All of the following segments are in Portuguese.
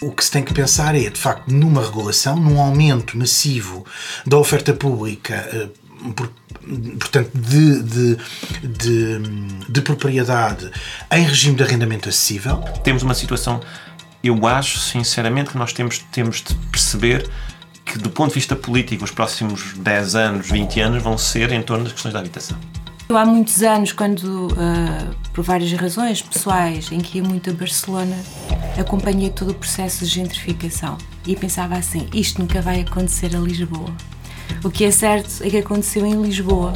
O que se tem que pensar é, de facto, numa regulação, num aumento massivo da oferta pública, eh, portanto, de, de, de, de propriedade em regime de arrendamento acessível. Temos uma situação, eu acho, sinceramente, que nós temos, temos de perceber que, do ponto de vista político, os próximos 10 anos, 20 anos vão ser em torno das questões da habitação. Eu há muitos anos, quando, uh, por várias razões pessoais, em que ia muito a Barcelona, acompanhei todo o processo de gentrificação e pensava assim: isto nunca vai acontecer a Lisboa. O que é certo é que aconteceu em Lisboa,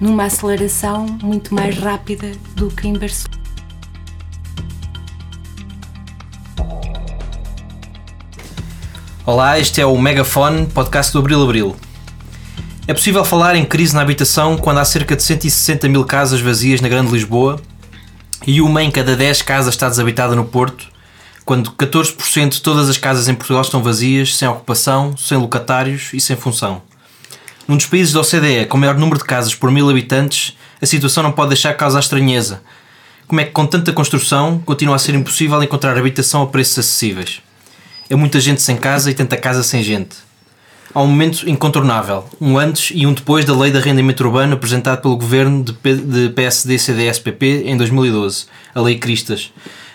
numa aceleração muito mais rápida do que em Barcelona. Olá, este é o Megafone, podcast do Abril Abril. É possível falar em crise na habitação quando há cerca de 160 mil casas vazias na Grande Lisboa e uma em cada 10 casas está desabitada no Porto, quando 14% de todas as casas em Portugal estão vazias, sem ocupação, sem locatários e sem função. Num dos países da OCDE com maior número de casas por mil habitantes, a situação não pode deixar causar estranheza. Como é que com tanta construção continua a ser impossível encontrar habitação a preços acessíveis? É muita gente sem casa e tanta casa sem gente. Há um momento incontornável, um antes e um depois da Lei de Arrendamento Urbano apresentado pelo governo de PSD-CDS-PP em 2012, a Lei Cristas.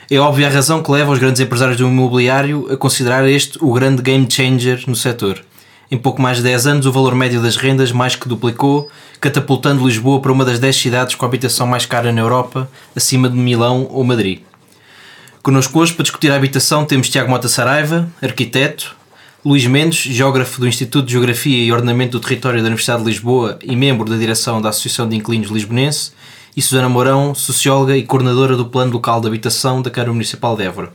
É óbvia a razão que leva os grandes empresários do imobiliário a considerar este o grande game changer no setor. Em pouco mais de 10 anos, o valor médio das rendas mais que duplicou, catapultando Lisboa para uma das 10 cidades com a habitação mais cara na Europa, acima de Milão ou Madrid. Connosco hoje para discutir a habitação temos Tiago Mota Saraiva, arquiteto, Luís Mendes, geógrafo do Instituto de Geografia e Ordenamento do Território da Universidade de Lisboa e membro da direção da Associação de Inquilinos Lisbonense, e Susana Mourão, socióloga e coordenadora do Plano Local de Habitação da Câmara Municipal de Évora.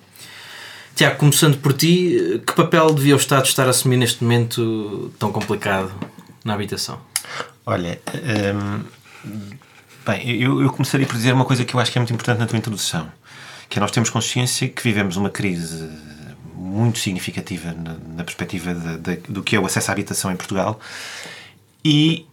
Tiago, começando por ti, que papel devia o Estado estar a assumir neste momento tão complicado na habitação? Olha, hum, bem, eu, eu começaria por dizer uma coisa que eu acho que é muito importante na tua introdução que é nós temos consciência que vivemos uma crise muito significativa na, na perspectiva de, de, do que é o acesso à habitação em Portugal e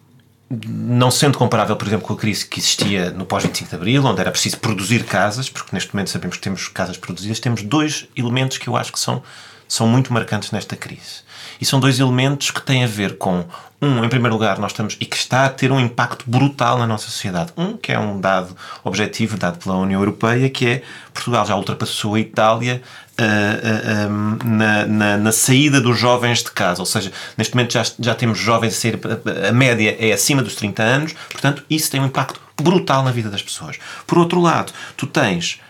não sendo comparável, por exemplo, com a crise que existia no pós-25 de Abril, onde era preciso produzir casas, porque neste momento sabemos que temos casas produzidas, temos dois elementos que eu acho que são, são muito marcantes nesta crise. E são dois elementos que têm a ver com, um, em primeiro lugar, nós estamos, e que está a ter um impacto brutal na nossa sociedade. Um, que é um dado objetivo dado pela União Europeia, que é Portugal já ultrapassou a Itália Uh, uh, um, na, na, na, saída dos jovens de casa, ou seja, neste momento já, já temos jovens a sair, a média é acima dos 30 anos, portanto, isso tem um impacto brutal na vida das pessoas. Por outro lado, tu tens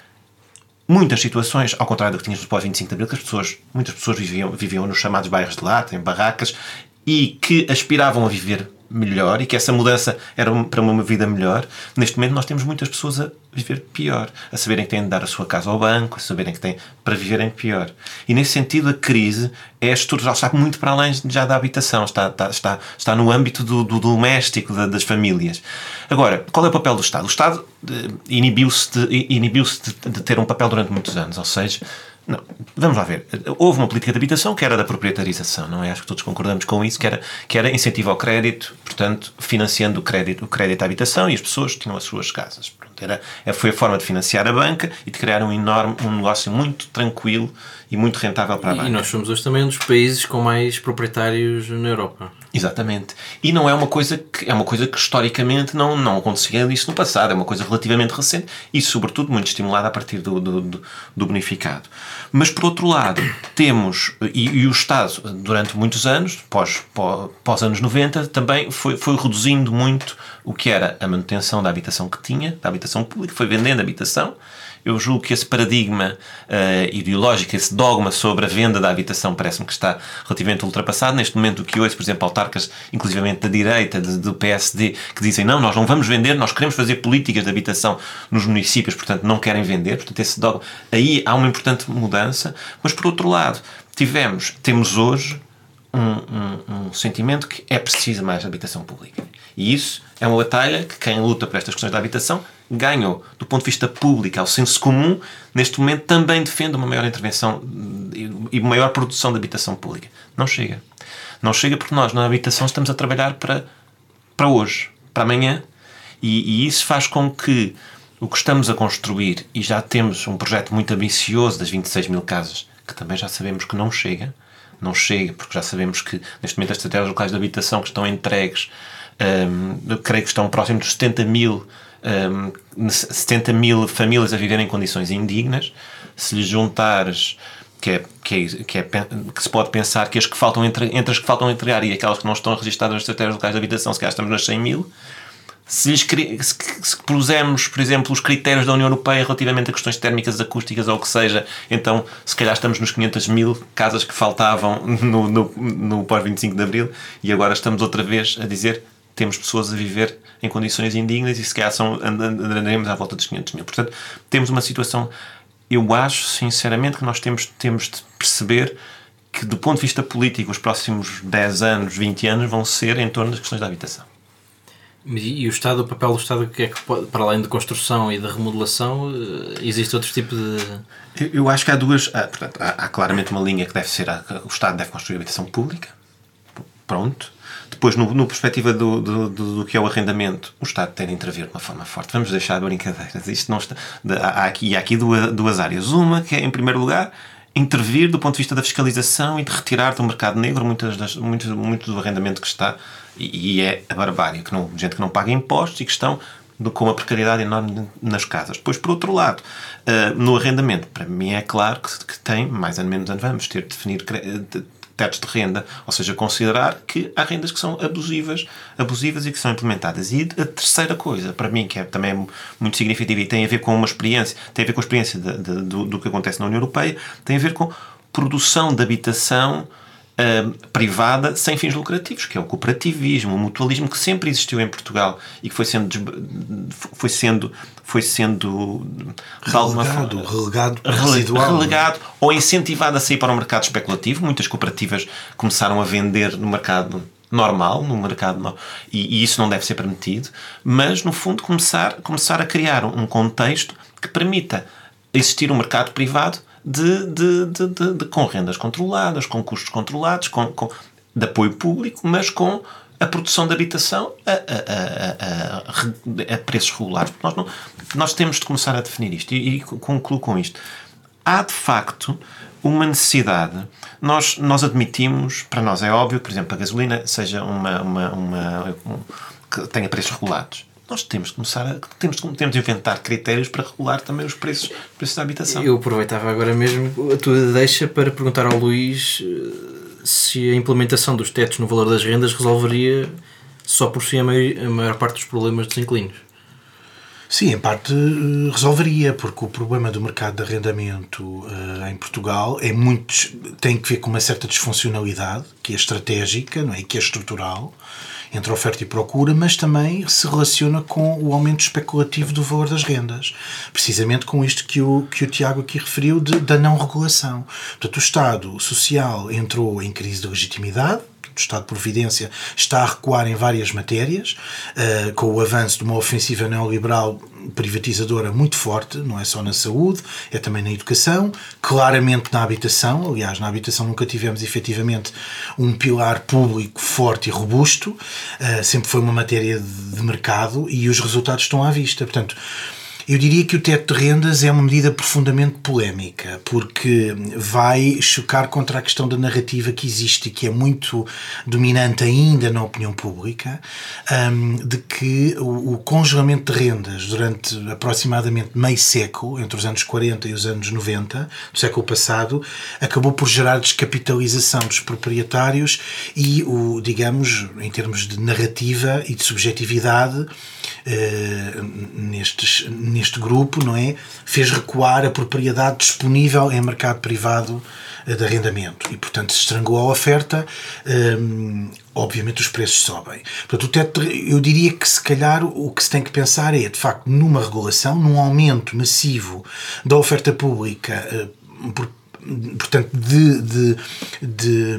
muitas situações, ao contrário do que tínhamos no pós-25 de Abril, que as pessoas, muitas pessoas viviam, viviam nos chamados bairros de lata, em barracas, e que aspiravam a viver melhor e que essa mudança era para uma vida melhor, neste momento nós temos muitas pessoas a viver pior, a saberem que têm de dar a sua casa ao banco, a saberem que têm para viverem pior. E nesse sentido a crise é estrutural, está muito para além já da habitação, está, está, está, está no âmbito do, do doméstico, da, das famílias. Agora, qual é o papel do Estado? O Estado eh, inibiu-se de, inibiu de, de ter um papel durante muitos anos, ou seja, não, vamos lá ver. Houve uma política de habitação que era da proprietarização, não é? Acho que todos concordamos com isso, que era, que era incentivo ao crédito, portanto, financiando o crédito, o crédito à habitação e as pessoas tinham as suas casas. Pronto, era, foi a forma de financiar a banca e de criar um enorme, um negócio muito tranquilo e muito rentável para a banca. E nós somos hoje também um dos países com mais proprietários na Europa. Exatamente. E não é uma coisa que é uma coisa que historicamente não, não acontecia isso no passado, é uma coisa relativamente recente e, sobretudo, muito estimulada a partir do, do, do, do bonificado. Mas, por outro lado, temos, e, e, o Estado, durante muitos anos, pós, pós, pós anos 90, também foi, foi reduzindo muito o que era a manutenção da habitação que tinha, da habitação pública, foi vendendo habitação eu julgo que esse paradigma uh, ideológico, esse dogma sobre a venda da habitação, parece-me que está relativamente ultrapassado. Neste momento, o que hoje, por exemplo, autarcas, inclusivamente da direita, de, do PSD, que dizem não, nós não vamos vender, nós queremos fazer políticas de habitação nos municípios, portanto, não querem vender. Portanto, esse dogma. Aí há uma importante mudança. Mas, por outro lado, tivemos, temos hoje um, um, um sentimento que é preciso mais habitação pública. E isso é uma batalha que quem luta por estas questões da habitação ganhou. Do ponto de vista público, ao senso comum, neste momento também defende uma maior intervenção e maior produção de habitação pública. Não chega. Não chega porque nós, na habitação, estamos a trabalhar para, para hoje, para amanhã, e, e isso faz com que o que estamos a construir, e já temos um projeto muito ambicioso das 26 mil casas que também já sabemos que não chega, não chega, porque já sabemos que neste momento as estratégias locais de habitação que estão entregues, um, creio que estão próximos dos 70 mil, um, 70 mil famílias a viver em condições indignas. Se lhe juntares que é, que, é, que, é, que se pode pensar que as que faltam entre, entre as que faltam entregar e aquelas que não estão registradas nas estratégias locais de habitação, se calhar estamos nas 100 mil, se, lhes, se, se por exemplo, os critérios da União Europeia relativamente a questões térmicas, acústicas ou o que seja, então se calhar estamos nos 500 mil casas que faltavam no, no, no pós-25 de Abril e agora estamos outra vez a dizer temos pessoas a viver em condições indignas e se calhar são, andaremos à volta dos 500 mil. Portanto, temos uma situação. Eu acho, sinceramente, que nós temos, temos de perceber que, do ponto de vista político, os próximos 10 anos, 20 anos vão ser em torno das questões da habitação. E o Estado, o papel do Estado, que é que pode, para além de construção e de remodelação, eh, existe outro tipo de. Eu acho que há duas. Há, portanto, há, há claramente uma linha que deve ser. o Estado deve construir habitação pública. Pronto. Depois, no, no perspectiva do, do, do, do, que é o arrendamento, o Estado tem de intervir de uma forma forte. Vamos deixar de brincadeiras. Isto não está, há aqui, há aqui duas, duas áreas. Uma que é, em primeiro lugar, intervir do ponto de vista da fiscalização e de retirar do mercado negro muitas das, muito, muito do arrendamento que está e, e é a barbárie, que não, gente que não paga impostos e que estão com uma precariedade enorme nas casas. Depois, por outro lado, uh, no arrendamento, para mim é claro que, que tem, mais ou menos, vamos ter de definir tetos de renda, ou seja, considerar que há rendas que são abusivas, abusivas e que são implementadas. E a terceira coisa, para mim, que é também muito significativa e tem a ver com uma experiência, tem a ver com a experiência de, de, do, do que acontece na União Europeia, tem a ver com produção de habitação uh, privada sem fins lucrativos, que é o cooperativismo, o mutualismo que sempre existiu em Portugal e que foi sendo foi sendo foi sendo relegado, relegado, residual, relegado ou incentivado a sair para o mercado especulativo. Muitas cooperativas começaram a vender no mercado normal, no mercado e, e isso não deve ser permitido, mas no fundo começar começar a criar um contexto que permita existir um mercado privado de, de, de, de, com rendas controladas, com custos controlados, com, com, de apoio público, mas com a produção de habitação a, a, a, a preços regulares. Nós, não, nós temos de começar a definir isto e, e concluo com isto. Há de facto uma necessidade. Nós, nós admitimos, para nós é óbvio, por exemplo, a gasolina seja uma, uma, uma um, que tenha preços regulados nós temos de começar a temos, temos de inventar critérios para regular também os preços, preços da habitação. Eu aproveitava agora mesmo a tua deixa para perguntar ao Luís eh, se a implementação dos tetos no valor das rendas resolveria só por si a maior, a maior parte dos problemas dos inquilinos. Sim, em parte eh, resolveria, porque o problema do mercado de arrendamento uh, em Portugal é muito, tem que ver com uma certa disfuncionalidade, que é estratégica não é? e que é estrutural entre oferta e procura, mas também se relaciona com o aumento especulativo do valor das rendas. Precisamente com isto que o, que o Tiago aqui referiu de, da não regulação. Portanto, o Estado Social entrou em crise de legitimidade, do Estado de Providência está a recuar em várias matérias, uh, com o avanço de uma ofensiva neoliberal privatizadora muito forte, não é só na saúde, é também na educação, claramente na habitação. Aliás, na habitação nunca tivemos efetivamente um pilar público forte e robusto, uh, sempre foi uma matéria de, mercado e os resultados estão à vista. Portanto, eu diria que o teto de rendas é uma medida profundamente polémica, porque vai chocar contra a questão da narrativa que existe que é muito dominante ainda na opinião pública, um, de que o, congelamento de rendas durante aproximadamente meio século, entre os anos 40 e os anos 90 do século passado, acabou por gerar descapitalização dos proprietários e o, digamos, em termos de narrativa e de subjetividade, uh, nestes neste grupo, não é? Fez recuar a propriedade disponível em mercado privado eh, de arrendamento e, portanto, se estrangou a oferta, hum, obviamente os preços sobem. Portanto, o teto, eu diria que se calhar o que se tem que pensar é, de facto, numa regulação, num aumento massivo da oferta pública uh, por portanto, de, de, de,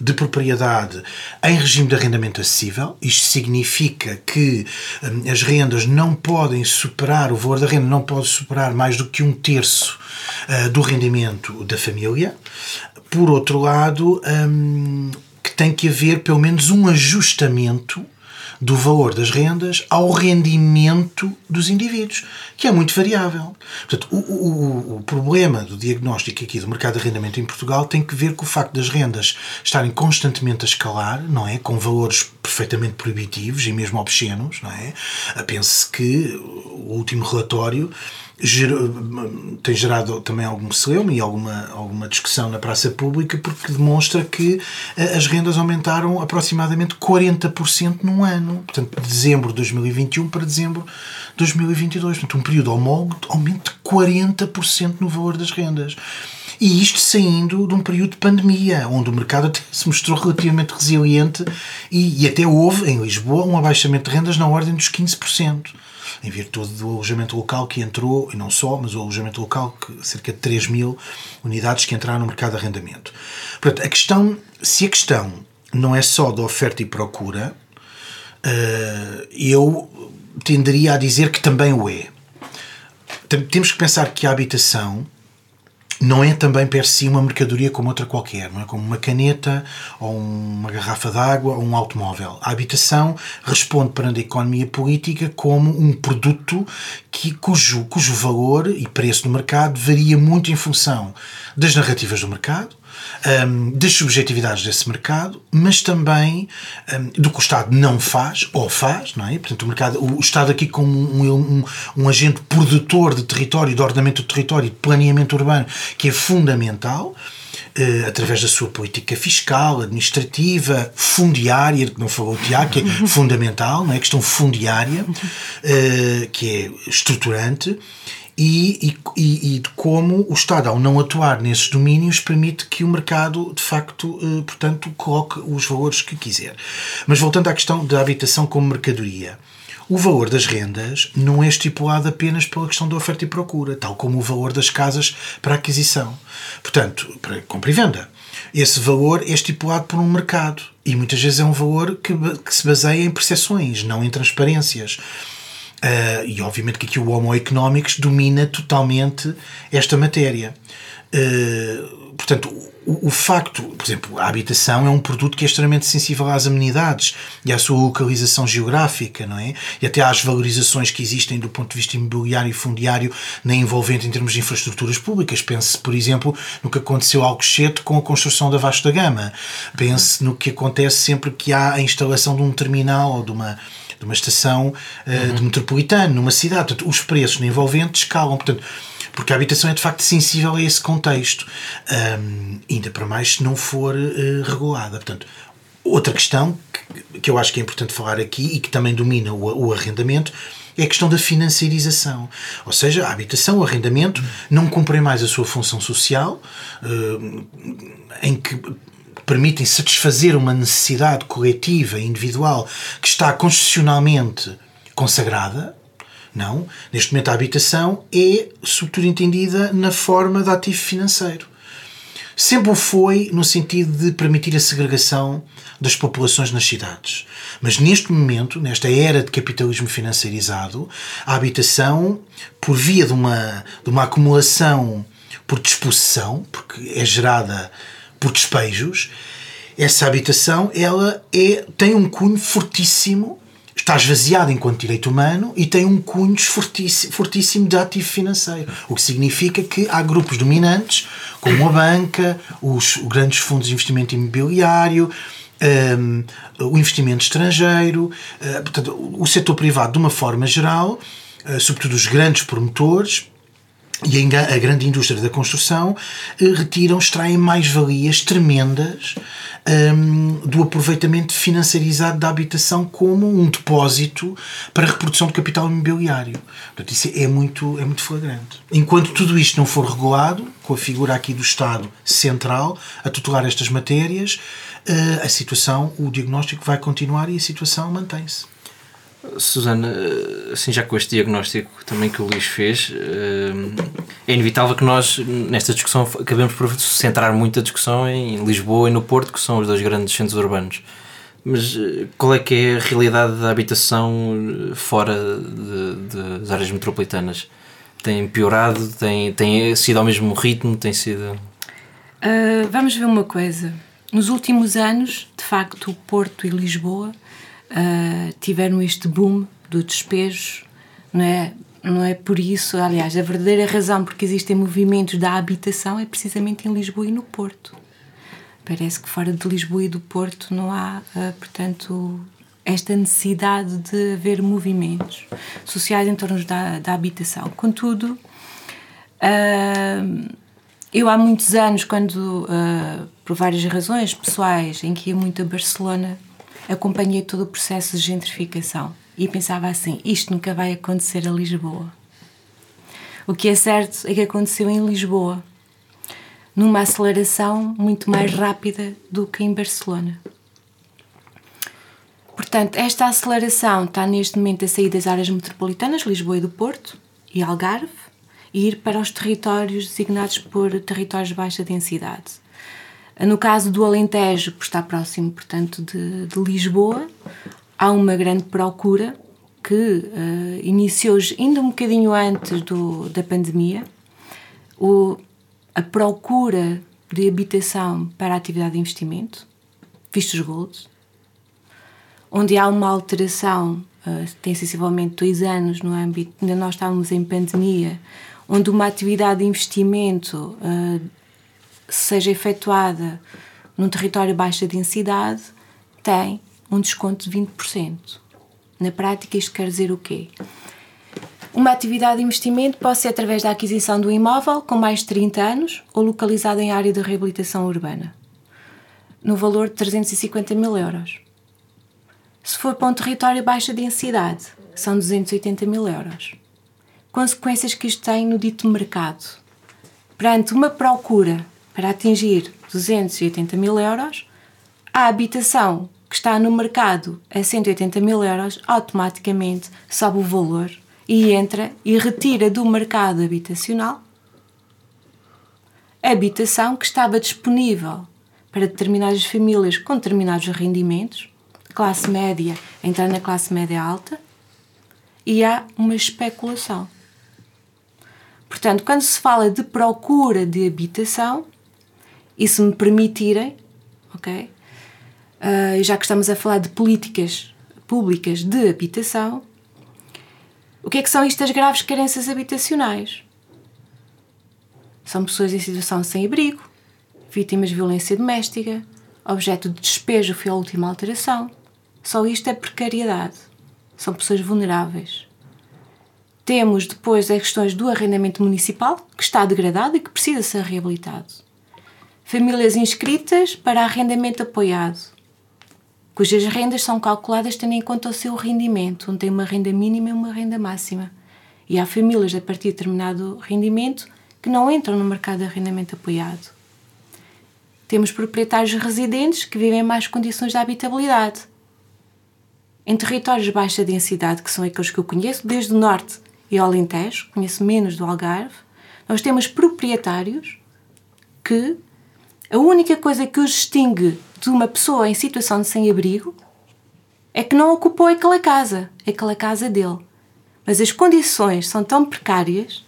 de, propriedade em regime de arrendamento acessível. Isto significa que hum, as rendas não podem superar, o valor da renda não pode superar mais do que um terço uh, do rendimento da família. Por outro lado, um, que tem que haver pelo menos um ajustamento do valor das rendas ao rendimento dos indivíduos, que é muito variável. Portanto, o, o, o problema do diagnóstico aqui do mercado de arrendamento em Portugal tem que ver com o facto das rendas estarem constantemente a escalar, não é? Com valores perfeitamente proibitivos e mesmo obscenos, não é? Pense que o último relatório tem gerado também algum celeuma e alguma, alguma discussão na praça pública porque demonstra que eh, as rendas aumentaram aproximadamente 40% num ano. Portanto, de dezembro de 2021 para dezembro de 2022. Portanto, um período homólogo de aumento de 40% no valor das rendas. E isto saindo de um período de pandemia, onde o mercado até se mostrou relativamente resiliente e, e até houve, em Lisboa, um abaixamento de rendas na ordem dos 15% em virtude do alojamento local que entrou, e não só, mas o alojamento local, que cerca de 3 mil unidades que entraram no mercado de arrendamento. Portanto, a questão, se a questão não é só da oferta e procura, eh, eu tenderia a dizer que também o é. Temos que pensar que a habitação não é também per si uma mercadoria como outra qualquer, não é como uma caneta ou uma garrafa d'água ou um automóvel. A habitação responde perante a economia política como um produto que, cujo, cujo valor e preço no mercado varia muito em função das narrativas do mercado, um, das subjetividades desse mercado, mas também um, do que o Estado não faz, ou faz, não é? Portanto, o, mercado, o Estado aqui como um, um, um agente produtor de território, de ordenamento do território, de planeamento urbano, que é fundamental, Uh, através da sua política fiscal, administrativa, fundiária, que não falou o Tiago, que é fundamental, não é? a questão fundiária, uh, que é estruturante, e, e, e, de como o Estado, ao não atuar nesses domínios, permite que o mercado, de facto, eh, portanto, coloque os valores que quiser. Mas voltando à questão da habitação como mercadoria. O valor das rendas não é estipulado apenas pela questão da oferta e procura, tal como o valor das casas para aquisição. Portanto, para compra e venda. Esse valor é estipulado por um mercado e muitas vezes é um valor que, que se baseia em percepções, não em transparências. Uh, e obviamente que aqui o Homo Economics domina totalmente esta matéria. Uh, portanto, o, o, facto, por exemplo, a habitação é um produto que é extremamente sensível às amenidades e à sua localização geográfica, não é? E até às valorizações que existem do ponto de vista imobiliário e fundiário na envolvente em termos de infraestruturas públicas. Pense, por exemplo, no que aconteceu ao Alcochete com a construção da Vasta Gama. Pense no que acontece sempre que há a instalação de um terminal ou de uma de uma estação uh, uhum. de metropolitano, numa cidade. Portanto, os preços na envolvente escalam. Portanto, porque a habitação é de facto sensível a esse contexto, um, ainda para mais se não for uh, regulada. Portanto, outra questão que, que, eu acho que é importante falar aqui e que também domina o, o arrendamento é a questão da financiarização. Ou seja, a habitação, o arrendamento, não cumprem mais a sua função social, uh, em que permitem satisfazer uma necessidade coletiva individual que está constitucionalmente consagrada. Não. Neste momento, a habitação é, sobretudo, entendida na forma de ativo financeiro. Sempre o foi no sentido de permitir a segregação das populações nas cidades. Mas neste momento, nesta era de capitalismo financiarizado, a habitação, por via de uma, de uma acumulação por disposição, porque é gerada por despejos, essa habitação ela é, tem um cunho fortíssimo, está esvaziada enquanto direito humano e tem um cunho fortíssimo, fortíssimo de ativo financeiro. O que significa que há grupos dominantes, como a banca, os, os grandes fundos de investimento imobiliário, um, o investimento estrangeiro, uh, portanto, o setor privado, de uma forma geral, uh, sobretudo os grandes promotores, e a grande indústria da construção uh, retiram, extraem mais-valias tremendas um, do aproveitamento financiarizado da habitação como um depósito para a reprodução de capital imobiliário. Portanto, isso é muito, é muito flagrante. Enquanto tudo isto não for regulado, com a figura aqui do Estado central a tutelar estas matérias, uh, a situação, o diagnóstico vai continuar e a situação mantém-se. Susana, assim já com este diagnóstico também que o Luís fez, eh, é inevitável que nós, nesta discussão, acabemos por centrar muito a discussão em Lisboa e no Porto, que são os dois grandes centros urbanos. Mas eh, qual é que é a realidade da habitação fora de, de, das áreas metropolitanas? Tem piorado? Tem, tem sido ao mesmo ritmo? Tem sido... Uh, vamos ver uma coisa. Nos últimos anos, de facto, o Porto e Lisboa uh, tiveram este boom do despejo, não é? Não é por isso, aliás, a verdadeira razão porque existem movimentos da habitação é precisamente em Lisboa e no Porto. Parece que fora de Lisboa e do Porto não há, uh, portanto, esta necessidade de haver movimentos sociais em torno da, da habitação. Contudo, uh, eu há muitos anos, quando, por várias razões pessoais, em que ia muito a Barcelona, acompanhei todo o processo de gentrificação e pensava assim: isto nunca vai acontecer a Lisboa. O que é certo é que aconteceu em Lisboa, numa aceleração muito mais rápida do que em Barcelona. Portanto, esta aceleração está neste momento a sair das áreas metropolitanas, Lisboa e do Porto e Algarve, e ir para os territórios designados por territórios de baixa densidade. No caso do Alentejo, por estar próximo, portanto, de, de Lisboa, há uma grande procura que uh, iniciou ainda um bocadinho antes do, da pandemia. O, a procura de habitação para a atividade de investimento, vistos gold, onde há uma alteração, uh, tem sensivelmente dois anos no âmbito, ainda nós estávamos em pandemia, onde uma atividade de investimento uh, seja efetuada num território baixa densidade, tem um desconto de 20%. Na prática, isto quer dizer o quê? Uma atividade de investimento pode ser através da aquisição um imóvel com mais de 30 anos ou localizado em área de reabilitação urbana, no valor de 350 mil euros. Se for para um território baixa densidade, são 280 mil euros. Consequências que isto tem no dito mercado. Perante uma procura para atingir 280 mil euros, a habitação que está no mercado a 180 mil euros automaticamente sobe o valor e entra e retira do mercado habitacional a habitação que estava disponível para determinadas famílias com determinados rendimentos classe média entrar na classe média alta e há uma especulação. Portanto, quando se fala de procura de habitação, e se me permitirem, ok? Uh, já que estamos a falar de políticas públicas de habitação, o que é que são estas graves carências habitacionais? São pessoas em situação sem abrigo, vítimas de violência doméstica, objeto de despejo foi a última alteração, só isto é precariedade. São pessoas vulneráveis. Temos depois as questões do arrendamento municipal, que está degradado e que precisa ser reabilitado. Famílias inscritas para arrendamento apoiado, cujas rendas são calculadas tendo em conta o seu rendimento, onde tem uma renda mínima e uma renda máxima. E há famílias a partir de determinado rendimento que não entram no mercado de arrendamento apoiado. Temos proprietários residentes que vivem em mais condições de habitabilidade em territórios de baixa densidade, que são aqueles que eu conheço, desde o norte e ao Alentejo, conheço menos do Algarve, nós temos proprietários que a única coisa que os distingue de uma pessoa em situação de sem-abrigo é que não ocupou aquela casa, aquela casa dele. Mas as condições são tão precárias,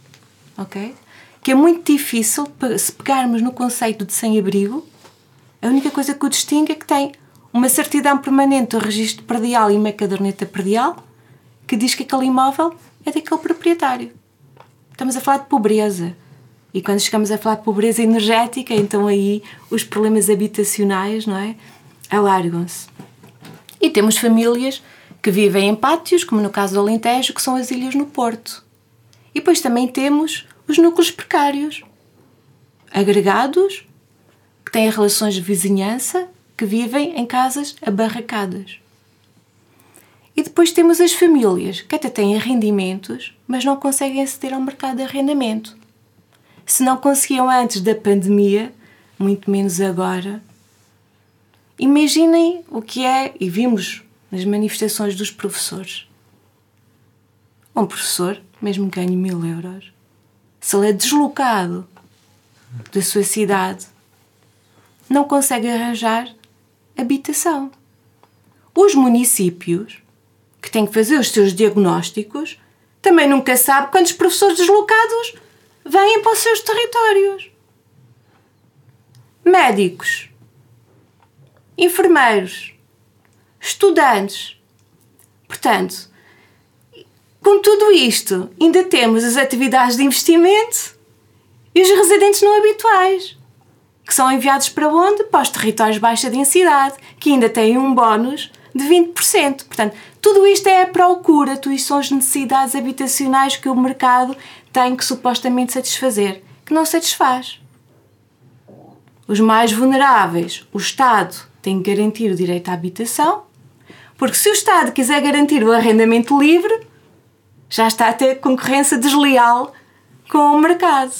ok? Que é muito difícil, se pegarmos no conceito de sem-abrigo, a única coisa que o distingue é que tem uma certidão permanente do registro predial e uma caderneta predial que diz que aquele imóvel é daquele proprietário. Estamos a falar de pobreza. E quando chegamos a falar de pobreza energética, então aí os problemas habitacionais, não é? Alargam-se. E temos famílias que vivem em pátios, como no caso do Alentejo, que são as ilhas no Porto. E depois também temos os núcleos precários, agregados, que têm relações de vizinhança que vivem em casas abarracadas. E depois temos as famílias que até têm rendimentos, mas não conseguem aceder ao mercado de arrendamento. Se não conseguiam antes da pandemia, muito menos agora. Imaginem o que é, e vimos nas manifestações dos professores. Um professor, mesmo que ganhe mil euros, se ele é deslocado da sua cidade, não consegue arranjar habitação. Os municípios, que têm que fazer os seus diagnósticos, também nunca sabem quantos professores deslocados vêm para os seus territórios. Médicos, enfermeiros, estudantes, Portanto, com tudo isto, ainda temos as atividades de investimento e os residentes não habituais, que são enviados para onde? Para os territórios de baixa densidade, que ainda têm um bónus de 20%. Portanto, tudo isto é a procura, tudo isto são as necessidades habitacionais que o mercado tem que supostamente satisfazer, que não satisfaz. Os mais vulneráveis, o Estado tem que garantir o direito à habitação, porque se o Estado quiser garantir o arrendamento livre, já está a ter concorrência desleal com o mercado.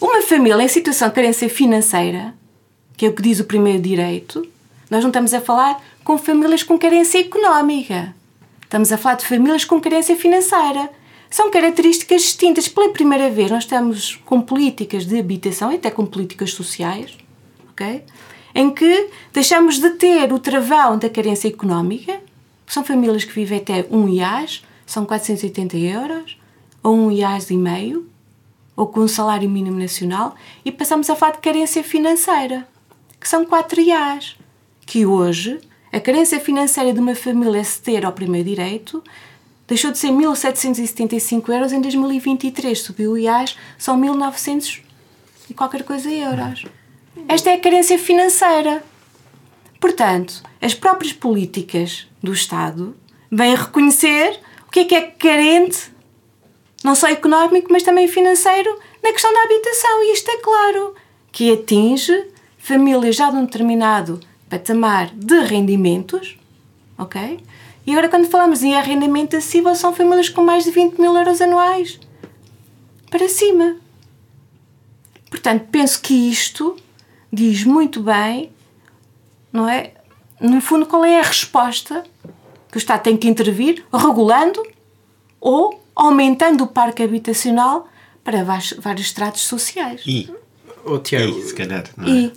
Uma família em situação de carência financeira, que é o que diz o primeiro direito, nós não estamos a falar com famílias com carência económica. Estamos a falar de famílias com carência financeira. São características distintas. Pela primeira vez, nós estamos com políticas de habitação e até com políticas sociais, ok? Em que deixamos de ter o travão da carência económica, são famílias que vivem até um IAS, são 480 euros, ou um IAS e meio, ou com um salário mínimo nacional, e passamos a falar de carência financeira, que são 4 IAS, que hoje a carência financeira de uma família ceder ao primeiro direito deixou de ser 1.775 euros em 2023, subiu IAS, são 1.900 e qualquer coisa euros. Esta é a carência financeira. Portanto, as próprias políticas do Estado vêm reconhecer o que é que é carente, não só económico, mas também financeiro, na questão da habitação. E isto é claro que atinge famílias já de um determinado patamar de rendimentos, ok? E agora, quando falamos em arrendamento acessível, são famílias com mais de 20 mil euros anuais para cima. Portanto, penso que isto diz muito bem não é? No fundo, qual é a resposta que o Estado tem que intervir, regulando ou aumentando o parque habitacional para vários estratos sociais? E, oh, Tiago, e se calhar, não é? E,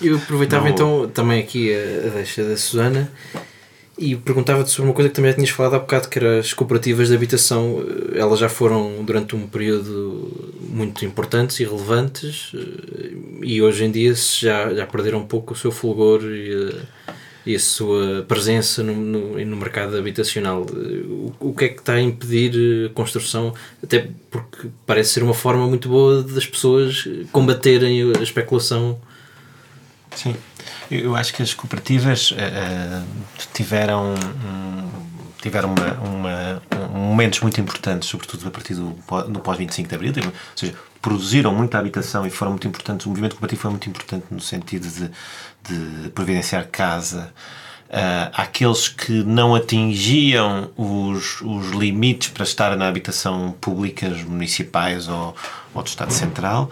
eu aproveitava não. então também aqui a, a deixa da Susana e perguntava-te sobre uma coisa que também já tinhas falado há bocado, que eram as cooperativas de habitação. Elas já foram, durante um período, muito importantes e relevantes eh, e hoje em dia já, já perderam um pouco o seu fulgor e a, e a sua presença no, no, no, mercado habitacional. O, o que é que está a impedir a construção? Até porque parece ser uma forma muito boa das pessoas combaterem a especulação. Sim. Eu acho que as cooperativas uh, tiveram, um, tiveram uma, uma, um, momentos muito importantes, sobretudo a partir do, do pós-25 de Abril, ou seja, produziram muita habitação e foram muito importantes. O movimento cooperativo foi muito importante no sentido de, de providenciar casa uh, àqueles que não atingiam os, os limites para estar na habitação públicas municipais ou, ou do Estado Central.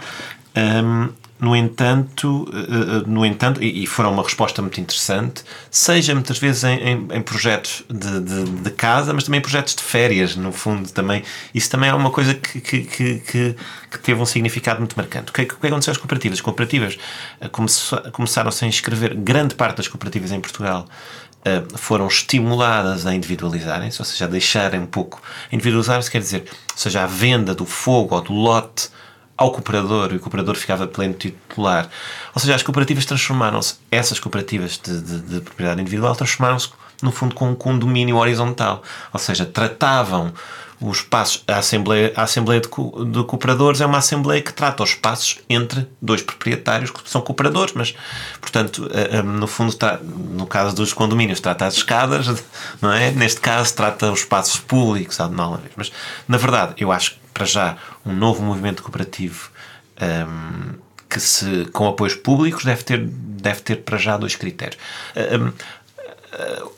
Um, no entanto, eh, eh, no entanto e foram uma resposta muito interessante, seja muitas vezes em, em, em projetos de, de, de, casa, mas também em projetos de férias, no fundo também. Isso também é uma coisa que, que, que, que teve um significado muito marcante. O que, é, o que aconteceu às cooperativas? As cooperativas eh, começaram-se a inscrever, grande parte das cooperativas em Portugal foram estimuladas a individualizarem-se, ou seja, a deixarem um pouco. Individualizar-se quer dizer, seja a venda do fogo ou do lote ao cooperador e o cooperador ficava pleno titular. Ou seja, as cooperativas transformaram-se, essas cooperativas de, de, de propriedade individual transformaram-se no fundo com um condomínio horizontal, ou seja, tratavam os espaços, a Assembleia, a Assembleia de, de Cooperadores é uma Assembleia que trata os espaços entre dois proprietários que são cooperadores, mas, portanto, eh, eh, no fundo, no caso dos condomínios, trata as escadas, não é? Neste caso, trata os espaços públicos, mas, na verdade, eu acho para já, um novo movimento cooperativo um, que, se, com apoios públicos, deve ter, deve ter para já dois critérios. Um,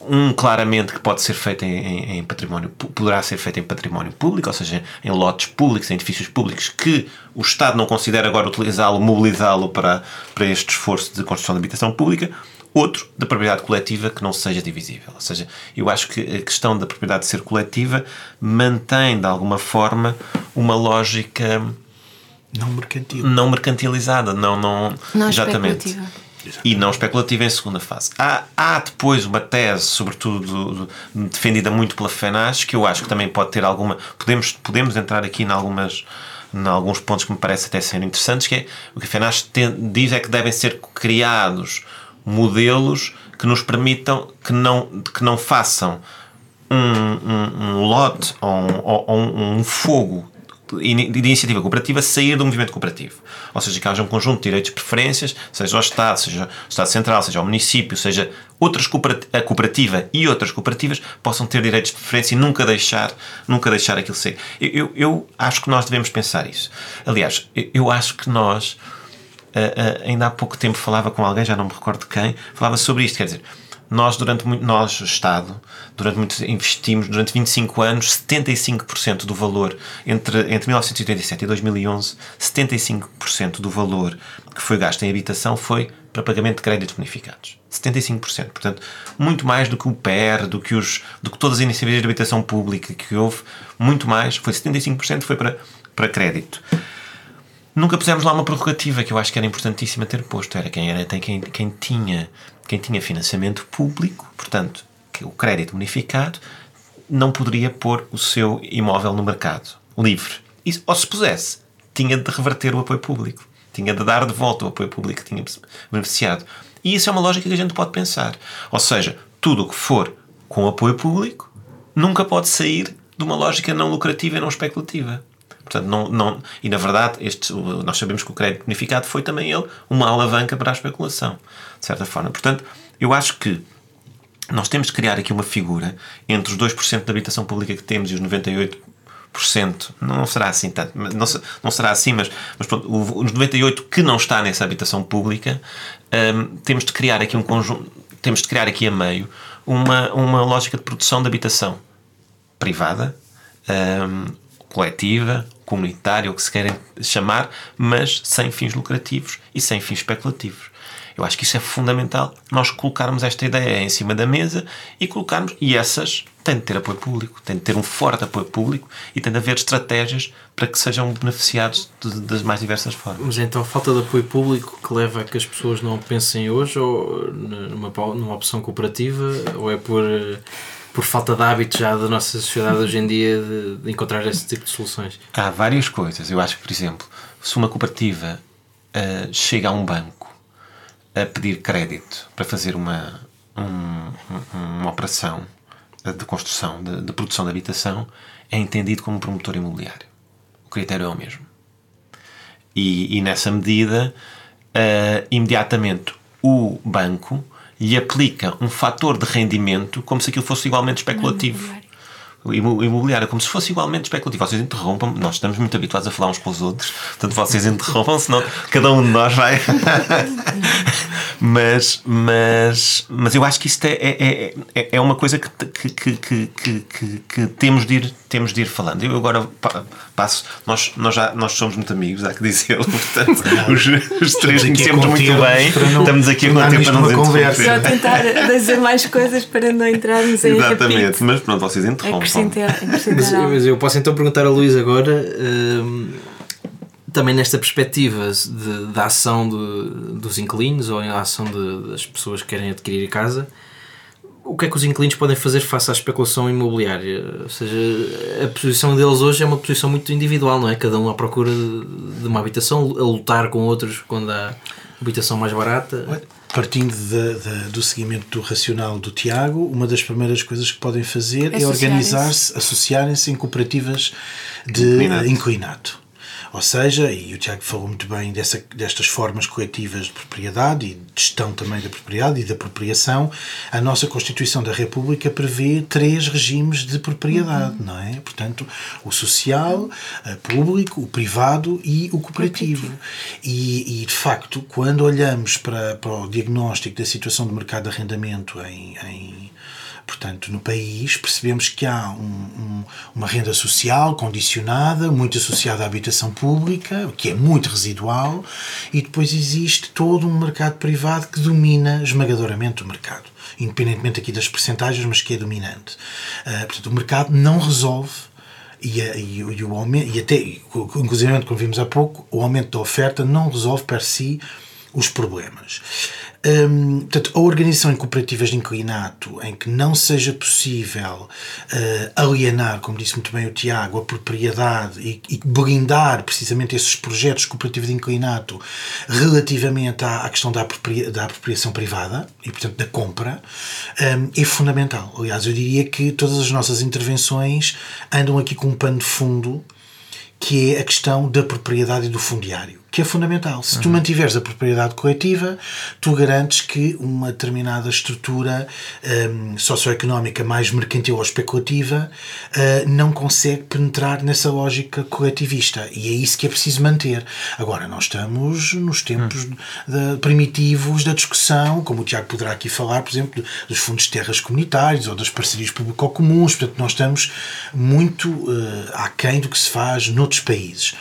um claramente que pode ser feito em, em, património poderá ser feito em património público, ou seja, em lotes públicos, em edifícios públicos que o Estado não considera agora utilizá-lo, mobilizá-lo para, para este esforço de construção de habitação pública outro da propriedade coletiva que não seja divisível. Ou seja, eu acho que a questão da propriedade ser coletiva mantém, de alguma forma, uma lógica não mercantil. Não mercantilizada, não, não, não exatamente. Especulativa. E não especulativa em segunda fase. Há, há depois uma tese, sobretudo defendida muito pela FENAS, que eu acho que também pode ter alguma. Podemos, podemos entrar aqui em algumas em alguns pontos que me parece até serem interessantes, que é o que a FENAS diz é que devem ser criados modelos que nos permitam que não, que não façam um, um, um lote ou um, ou um, fogo de iniciativa cooperativa sair do movimento cooperativo. Ou seja, que haja um conjunto de direitos e preferências, seja o Estado, seja o Estado Central, seja o município, seja outras a cooperativa e outras cooperativas possam ter direitos de preferência e nunca deixar, nunca deixar aquilo ser. Eu, eu, eu acho que nós devemos pensar isso. Aliás, eu, eu acho que nós, uh, uh, ainda há pouco tempo falava com alguém, já não me recordo quem, falava sobre isto, quer dizer, nós, durante muito, nós, Estado, durante muito, investimos, durante 25 anos, 75% do valor, entre, entre 1987 e 2011, 75% do valor que foi gasto em habitação foi para pagamento de créditos bonificados. 75%. Portanto, muito mais do que o PER, do que, os, do que todas as iniciativas de habitação pública que houve, muito mais, foi 75% foi para, para crédito. Nunca pusemos lá uma prerrogativa que eu acho que era importantíssima ter posto. Era quem, era, quem, quem tinha quem tinha financiamento público, portanto, que o crédito bonificado, não poderia pôr o seu imóvel no mercado livre. Ou se pusesse, tinha de reverter o apoio público, tinha de dar de volta o apoio público que tinha beneficiado. E isso é uma lógica que a gente pode pensar. Ou seja, tudo o que for com apoio público nunca pode sair de uma lógica não lucrativa e não especulativa. Portanto, não, não, e na verdade, este, nós sabemos que o crédito bonificado foi também ele uma alavanca para a especulação, de certa forma. Portanto, eu acho que nós temos de criar aqui uma figura entre os 2% da habitação pública que temos e os 98%. Não será assim tanto, não, não será assim, mas, mas pronto, os 98% que não está nessa habitação pública, um, temos de criar aqui um conjunto, temos de criar aqui a meio uma, uma lógica de produção de habitação privada, um, coletiva, comunitária, ou que se querem chamar, mas sem fins lucrativos e sem fins especulativos. Eu acho que isso é fundamental, nós colocarmos esta ideia em cima da mesa e colocarmos, e essas têm de ter apoio público, têm de ter um forte apoio público e tem de haver estratégias para que sejam beneficiados de, das mais diversas formas. Mas então, falta de apoio público que leva a que as pessoas não pensem hoje ou numa, numa opção cooperativa, ou é por por falta de hábito já da nossa sociedade hoje em dia de, de, encontrar esse tipo de soluções? Há várias coisas. Eu acho que, por exemplo, se uma cooperativa uh, chega a um banco a pedir crédito para fazer uma, um, uma operação de construção, de, de, produção de habitação, é entendido como promotor imobiliário. O critério é o mesmo. E, e nessa medida, uh, imediatamente o banco lhe aplica um fator de rendimento como se aquilo fosse igualmente especulativo imobiliária, como se fosse igualmente especulativo. Vocês interrompam, nós estamos muito habituados a falar uns com os outros, portanto vocês interrompam, senão cada um de nós vai. mas, mas, mas eu acho que isto é, é, é, é uma coisa que, que, que, que, que, que, temos, de ir, temos de ir falando. Eu agora passo, nós, nós, já, nós somos muito amigos, há que dizê-lo, portanto, os, os três conhecemos muito bem, estamos aqui a conter para não conversa. Só tentar dizer mais coisas para não entrarmos em Exatamente, mas pronto, vocês interrompem mas, mas, eu posso então perguntar a Luís agora, um, também nesta perspectiva de, da ação de, dos inquilinos ou a ação de, das pessoas que querem adquirir casa, o que é que os inquilinos podem fazer face à especulação imobiliária? Ou seja, a posição deles hoje é uma posição muito individual, não é? Cada um à procura de, uma habitação, a lutar com outros quando há habitação mais barata. Partindo de, de, do seguimento do racional do Tiago, uma das primeiras coisas que podem fazer é organizar-se, associarem-se em cooperativas de inclinato. Ou seja, e o Tiago falou muito bem dessa, destas formas coletivas de propriedade e de gestão também da propriedade e da apropriação, a nossa Constituição da República prevê três regimes de propriedade, uhum. não é? Portanto, o social, o público, o privado e o cooperativo. E, e, de facto, quando olhamos para, para o diagnóstico da situação do mercado de arrendamento em, em Portanto, no país percebemos que há um, um, uma renda social condicionada, muito associada à habitação pública, que é muito residual, e depois existe todo um mercado privado que domina esmagadoramente o mercado, independentemente aqui das percentagens, mas que é dominante. Uh, portanto, o mercado não resolve e, e, e, o aumento, e até, inclusive, como vimos há pouco, o aumento da oferta não resolve per si os problemas. Hum, portanto, a organização em cooperativas de inclinato em que não seja possível uh, alienar, como disse muito bem o Tiago, a propriedade e, e blindar precisamente esses projetos cooperativos de inclinato relativamente à, à questão da, apropria, da apropriação privada e, portanto, da compra, um, é fundamental. Aliás, eu diria que todas as nossas intervenções andam aqui com um pano de fundo que é a questão da propriedade e do fundiário que é fundamental. Se tu uhum. mantiveres a propriedade coletiva, tu garantes que uma determinada estrutura um, socioeconómica mais mercantil ou especulativa uh, não consegue penetrar nessa lógica coletivista. E é isso que é preciso manter. Agora, nós estamos nos tempos uhum. de, primitivos da discussão, como o Tiago poderá aqui falar, por exemplo, dos fundos de terras comunitários ou das parcerias público-comuns. Portanto, nós estamos muito uh, aquém do que se faz noutros países.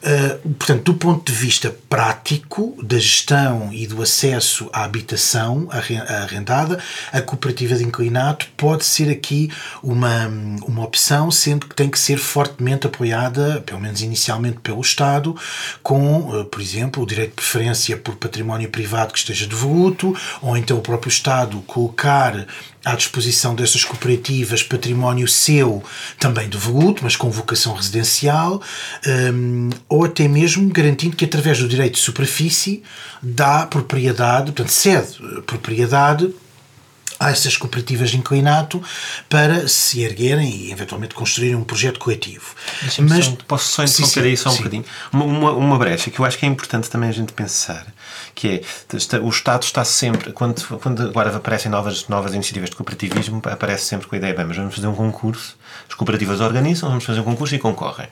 Uh, portanto, do ponto de vista prático da gestão e do acesso à habitação arrendada, a cooperativa de inclinato pode ser aqui uma, uma opção, sendo que tem que ser fortemente apoiada, pelo menos inicialmente, pelo Estado, com, uh, por exemplo, o direito de preferência por património privado que esteja devoluto, ou então o próprio Estado colocar à disposição dessas cooperativas património seu, também devoluto, mas com vocação residencial, um, ou até mesmo garantindo que, através do direito de superfície, dá propriedade, portanto, cede propriedade a essas cooperativas de inclinato para se erguerem e eventualmente construírem um projeto coletivo. Mas só, posso só interromper aí só um sim. bocadinho? Uma, uma, uma brecha que eu acho que é importante também a gente pensar que é o Estado está sempre, quando, quando agora aparecem novas, novas iniciativas de cooperativismo, aparece sempre com a ideia, bem, mas vamos fazer um concurso, as cooperativas organizam, vamos fazer um concurso e concorrem.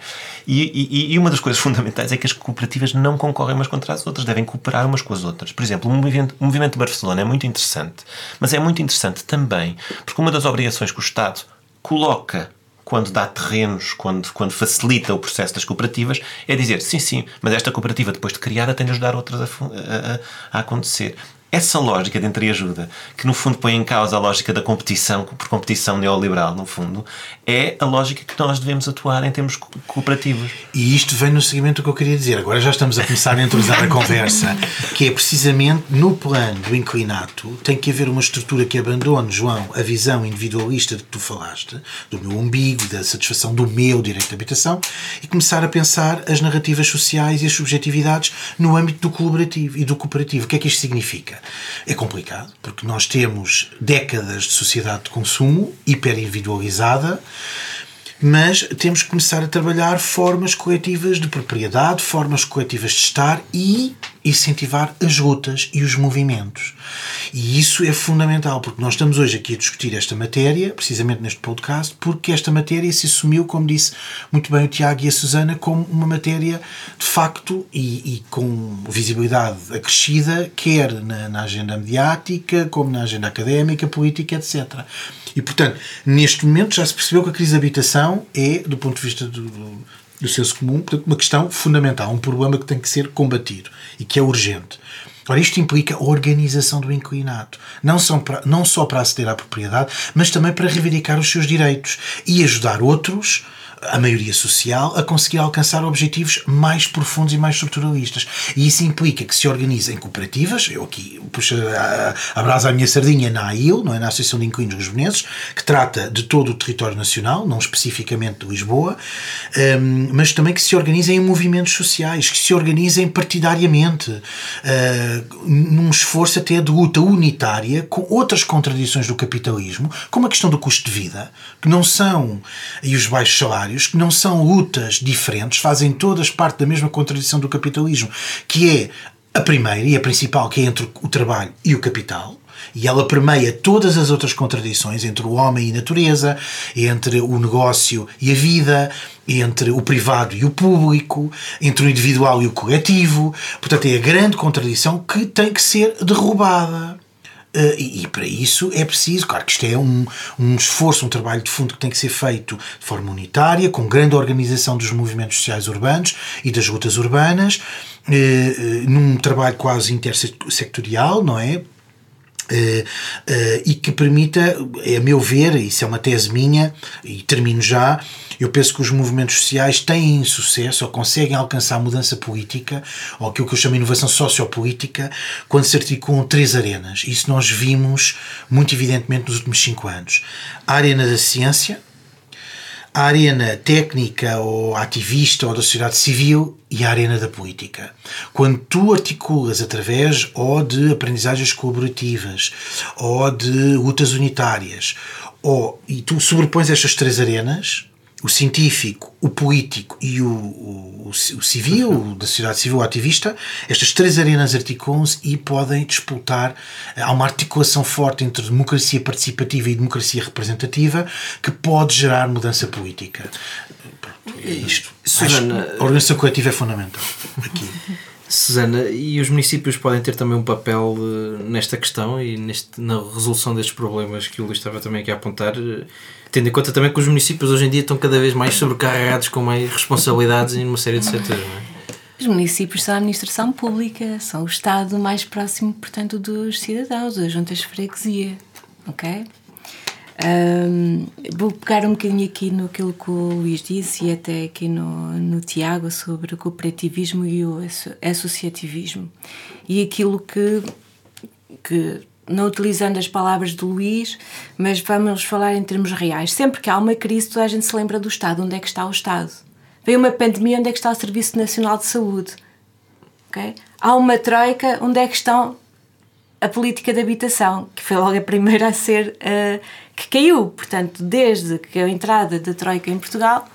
E, e, e uma das coisas fundamentais é que as cooperativas não concorrem umas contra as outras, devem cooperar umas com as outras. Por exemplo, o movimento, o movimento de Barcelona é muito interessante, mas é muito interessante também porque uma das obrigações que o Estado coloca quando dá terrenos, quando, quando facilita o processo das cooperativas, é dizer sim, sim, mas esta cooperativa, depois de criada, tem de ajudar outras a, a, a acontecer essa lógica de entreajuda, que no fundo põe em causa a lógica da competição, por competição neoliberal, no fundo, é a lógica que nós devemos atuar em termos cooperativos. E isto vem no seguimento do que eu queria dizer. Agora já estamos a começar a entrosar a conversa, que é precisamente no plano do inclinato tem que haver uma estrutura que abandone, João, a visão individualista de que tu falaste, do meu umbigo, da satisfação do meu direito de habitação, e começar a pensar as narrativas sociais e as subjetividades no âmbito do colaborativo e do cooperativo. O que é que isto significa? É complicado, porque nós temos décadas de sociedade de consumo hiperindividualizada, mas temos que começar a trabalhar formas coletivas de propriedade, formas coletivas de estar e incentivar as lutas e os movimentos. E isso é fundamental, porque nós estamos hoje aqui a discutir esta matéria, precisamente neste podcast, porque esta matéria se assumiu, como disse muito bem o Tiago e a Susana, como uma matéria de facto e, e com visibilidade acrescida, quer na, na agenda mediática, como na agenda académica, política, etc. E, portanto, neste momento já se percebeu que a crise de habitação é, do ponto de vista do, do, do senso comum, portanto, uma questão fundamental, um problema que tem que ser combatido e que é urgente. Ora, isto implica a organização do inclinato, não para, não só para aceder à propriedade, mas também para reivindicar os seus direitos e ajudar outros a maioria social a conseguir alcançar objetivos mais profundos e mais estruturalistas. E isso implica que se organizem cooperativas, eu aqui puxo a, a minha sardinha na AIL, não é? na Associação de Inquilinos Lisbonenses, que trata de todo o território nacional, não especificamente de Lisboa, um, mas também que se organizem em movimentos sociais, que se organizem partidariamente, uh, num esforço até de luta unitária com outras contradições do capitalismo, como a questão do custo de vida, que não são, e os baixos salários, que não são lutas diferentes, fazem todas parte da mesma contradição do capitalismo, que é a primeira e a principal, que é entre o trabalho e o capital, e ela permeia todas as outras contradições entre o homem e a natureza, entre o negócio e a vida, entre o privado e o público, entre o individual e o coletivo. Portanto, é a grande contradição que tem que ser derrubada. Uh, e, e, para isso é preciso, claro que isto é um, um esforço, um trabalho de fundo que tem que ser feito de forma unitária, com grande organização dos movimentos sociais urbanos e das lutas urbanas, uh, uh, num trabalho quase intersectorial, não é? Uh, uh, e que permita, a meu ver, isso é uma tese minha, e termino já, eu penso que os movimentos sociais têm sucesso ou conseguem alcançar mudança política, ou aquilo que eu chamo de inovação sociopolítica, quando se articulam três arenas. Isso nós vimos muito evidentemente nos últimos cinco anos. A arena da ciência, a arena técnica ou ativista ou da sociedade civil e a arena da política. Quando tu articulas através ou de aprendizagens colaborativas ou de lutas unitárias ou, e tu sobrepões estas três arenas, o científico, o político e o, o, o civil, da sociedade civil ativista, estas três arenas articulam-se e podem disputar. Há uma articulação forte entre democracia participativa e democracia representativa que pode gerar mudança política. É isto. Susana, a organização coletiva é fundamental aqui. Susana, e os municípios podem ter também um papel eh, nesta questão e neste, na resolução destes problemas que o Luís estava também aqui a apontar, eh, tendo em conta também que os municípios hoje em dia estão cada vez mais sobrecarregados com mais responsabilidades em uma série de setores, não é? Os municípios são a administração pública, são o Estado mais próximo, portanto, dos cidadãos, das juntas de freguesia, ok? Um, vou pegar um bocadinho aqui no que o Luís disse e até aqui no, no Tiago sobre o cooperativismo e o associativismo. E aquilo que, que, não utilizando as palavras do Luís, mas vamos falar em termos reais. Sempre que há uma crise, toda a gente se lembra do Estado. Onde é que está o Estado? Vem uma pandemia, onde é que está o Serviço Nacional de Saúde? Okay? Há uma troika, onde é que estão a política de habitação, que foi logo a primeira a ser uh, que caiu. Portanto, desde que a entrada da Troika em Portugal,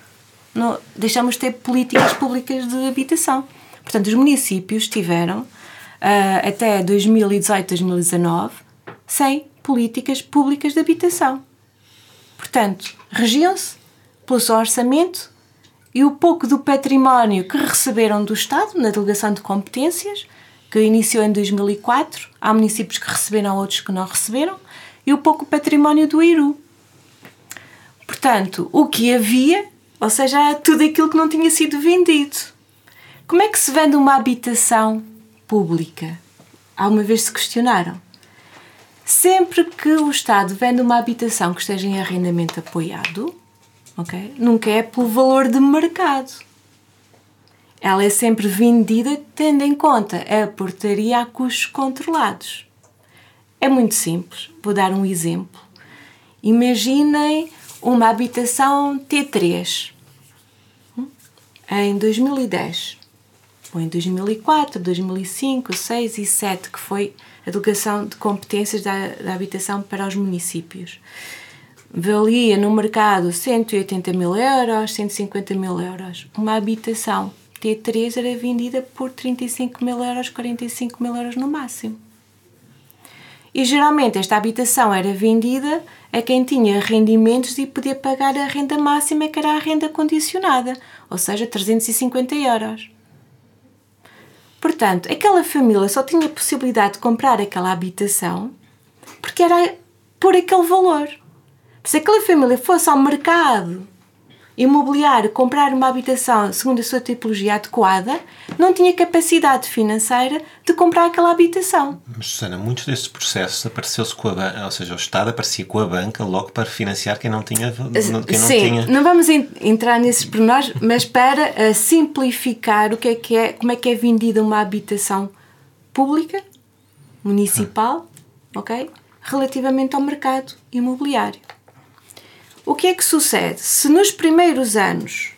não, deixamos de ter políticas públicas de habitação. Portanto, os municípios tiveram uh, até 2018, 2019 sem políticas públicas de habitação. Portanto, regiam-se pelo seu orçamento e o pouco do património que receberam do Estado na delegação de competências que iniciou em 2004. Há municípios que receberam, outros que não receberam. E o pouco património do Iru. Portanto, o que havia, ou seja, tudo aquilo que não tinha sido vendido. Como é que se vende uma habitação pública? Alguma vez se questionaram? Sempre que o Estado vende uma habitação que esteja em arrendamento apoiado, okay, nunca é pelo valor de mercado ela é sempre vendida tendo em conta a portaria a custos controlados. É muito simples. Vou dar um exemplo. Imaginem uma habitação T3 hum? em 2010, ou em 2004, 2005, 6 e 7, que foi a delegação de competências da, da habitação para os municípios. Valia no mercado 180 mil euros, 150 mil euros. Uma habitação T3 era vendida por 35 mil euros, 45 mil euros no máximo. E geralmente esta habitação era vendida a quem tinha rendimentos e podia pagar a renda máxima, que era a renda condicionada, ou seja, 350 euros. Portanto, aquela família só tinha possibilidade de comprar aquela habitação porque era por aquele valor. Se aquela família fosse ao mercado imobiliário comprar uma habitação segundo a sua tipologia adequada, não tinha capacidade financeira de comprar aquela habitação. Mas, Susana, muitos desses processos apareceu-se com a banca, ou seja, o Estado aparecia com a banca logo para financiar quem não tinha. Quem Sim, tinha... não vamos entrar nesses pormenores, mas para uh, simplificar o que é que é, como é que é vendida uma habitação pública, municipal, ok? Relativamente ao mercado imobiliário. O que é que sucede? Se nos primeiros anos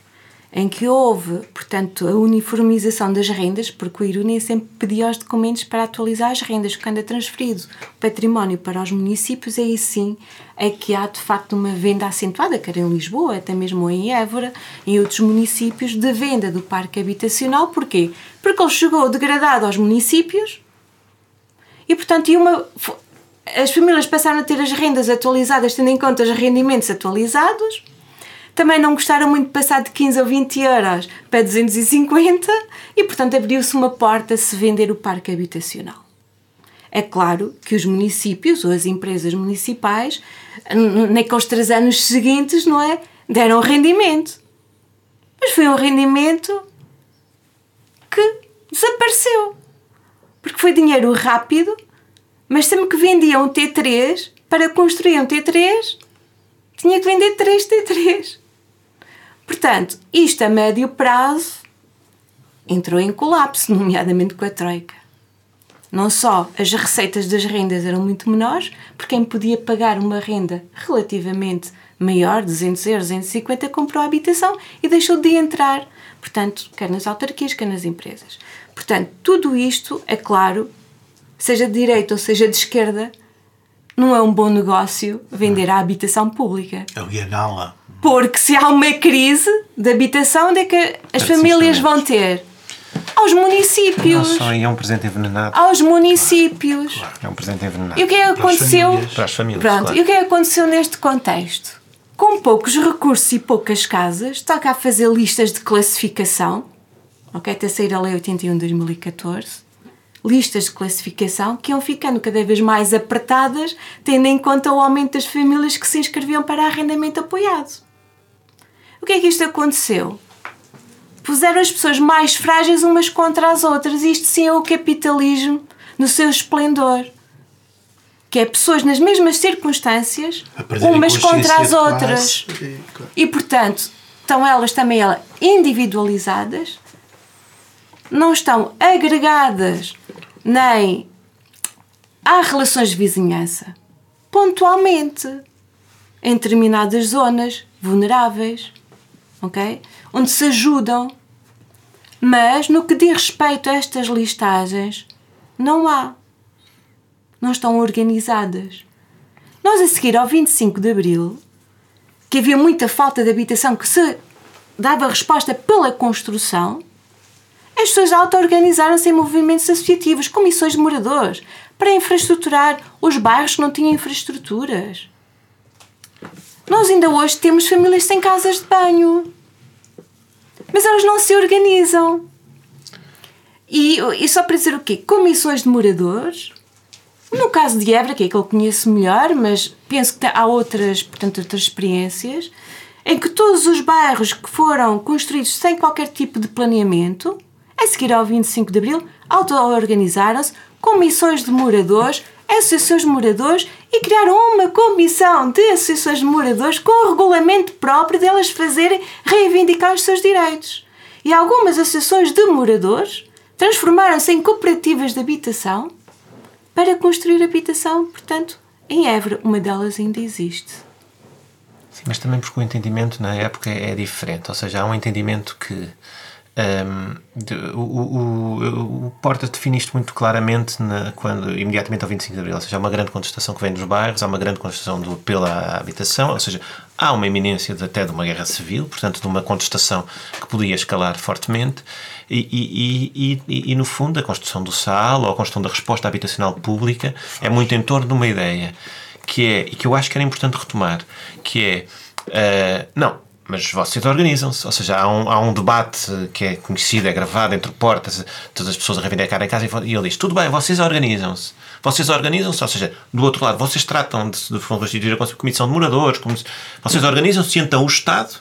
em que houve, portanto, a uniformização das rendas, porque o IRU nem sempre pedia os documentos para atualizar as rendas, quando é transferido o património para os municípios, aí sim é que há de facto uma venda acentuada, quer em Lisboa, até mesmo em Évora, em outros municípios, de venda do parque habitacional. Porquê? Porque ele chegou degradado aos municípios e, portanto, e uma, as famílias passaram a ter as rendas atualizadas tendo em conta os rendimentos atualizados. Também não gostaram muito de passar de 15 ou 20 euros para 250 e, portanto, abriu-se uma porta a se vender o parque habitacional. É claro que os municípios ou as empresas municipais, naqueles três anos seguintes, não é? Deram rendimento. Mas foi um rendimento que desapareceu. Porque foi dinheiro rápido Mas sempre que vendia um T3, para construir um T3, tinha que vender 3 T3. Portanto, isto a médio prazo entrou em colapso, nomeadamente com a Troika. Não só as receitas das rendas eram muito menores, porque quem podia pagar uma renda relativamente maior, 200 euros, 250, comprou a habitação e deixou de entrar, portanto, quer nas autarquias, quer nas empresas. Portanto, tudo isto, é claro, seja de direita ou seja de esquerda, não é um bom negócio vender a habitação pública. Aliená-la. Porque se há uma crise de habitação, onde é que as famílias vão ter? Aos Não municípios. só aí é um presente envenenado. Aos municípios. É um presente envenenado. E o que é que Para as aconteceu? famílias. Para as famílias, Pronto, claro. e o que é que aconteceu neste contexto? Com poucos recursos e poucas casas, toca a fazer listas de classificação, ok? Até sair a Lei 81 de 2014. Listas de classificação que iam ficando cada vez mais apertadas, tendo em conta o aumento das famílias que se inscreviam para arrendamento apoiado. O que é que isto aconteceu? Puseram as pessoas mais frágeis umas contra as outras. Isto sim é o capitalismo no seu esplendor que é pessoas nas mesmas circunstâncias, umas contra as outras. E, claro. E portanto, estão elas também individualizadas, não estão agregadas nem há relações de vizinhança, pontualmente, em determinadas zonas vulneráveis, ok? Onde se ajudam. Mas no que diz respeito a estas listagens, não há não estão organizadas. Nós, a seguir ao 25 de Abril, que havia muita falta de habitação que se dava resposta pela construção, as pessoas auto-organizaram-se em movimentos associativos, comissões de moradores, para infraestruturar os bairros que não tinham infraestruturas. Nós ainda hoje temos famílias sem casas de banho. Mas elas não se organizam. E, e só para dizer o quê? Comissões de moradores no caso de Évora, que é que eu conheço melhor, mas penso que há outras, portanto, outras experiências, em que todos os bairros que foram construídos sem qualquer tipo de planeamento, a seguir ao 25 de Abril, auto-organizaram-se, comissões de moradores, associações de moradores e criaram uma comissão de associações de moradores com o regulamento próprio delas fazerem reivindicar os seus direitos. E algumas associações de moradores transformaram-se em cooperativas de habitação para construir habitação, portanto, em Évora. Uma delas ainda existe. Sim, mas também porque o entendimento na época é diferente. Ou seja, há um entendimento que. Hum, de- o, o, o, define isto muito claramente na- quando, imediatamente ao 25 de Abril. Ou seja, há uma grande contestação que vem dos bairros, há uma grande contestação do apelo à habitação, ou seja, há uma iminência de, até de uma guerra civil, portanto, de uma contestação que podia escalar fortemente. E, e, e, e, no fundo, a construção do SAL ou a construção da resposta habitacional pública é muito em torno de uma ideia que é, e que eu acho que era importante retomar, que é, eh, não, mas vocês organizam-se, ou seja, há um, há um debate que é conhecido, é gravado entre portas, todas as pessoas a reivindicarem em casa, e ele diz, tudo bem, vocês organizam-se, vocês organizam-se, ou seja, do outro lado, vocês tratam de, de constituir a comissão de moradores, vocês organizam-se, e então o Estado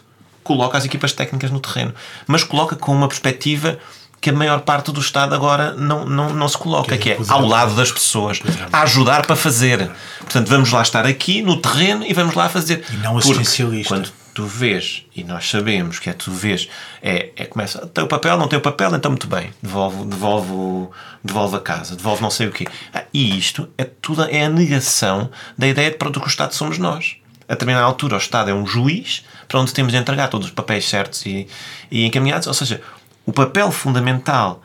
coloca as equipas técnicas no terreno, mas coloca com uma perspectiva que a maior parte do Estado agora não, não, não se coloca, Que é ao lado das pessoas, a ajudar para fazer. Portanto, vamos lá estar aqui no terreno e vamos lá fazer. E não assistencialista. Quando tu vês, e nós sabemos que é tu vês, é, é começa, tem o papel, não tem o papel, então muito bem, devolve, devolve, o- devolve a casa, devolve não sei o quê. Ah, e isto é tudo, é a negação da ideia de para que o Estado somos nós. A determinada altura, o Estado é um juiz para onde temos de entregar todos os papéis certos e, e encaminhados. Ou seja, o papel fundamental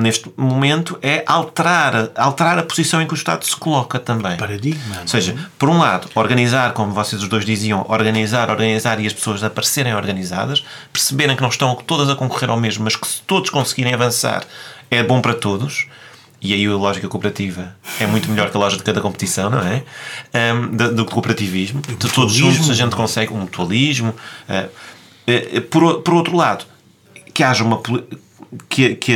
neste momento é alterar, alterar a posição em que o Estado se coloca também. Paradigma. Ou seja, por um lado, organizar, como vocês os dois diziam, organizar, organizar e as pessoas aparecerem organizadas, perceberem que não estão todas a concorrer ao mesmo, mas que se todos conseguirem avançar é bom para todos. E aí a lógica cooperativa é muito melhor que a lógica da competição, não é? Ahm, do, do cooperativismo. De todos juntos a gente consegue um mutualismo. ah, eh, por, por outro lado, que haja uma. que, que,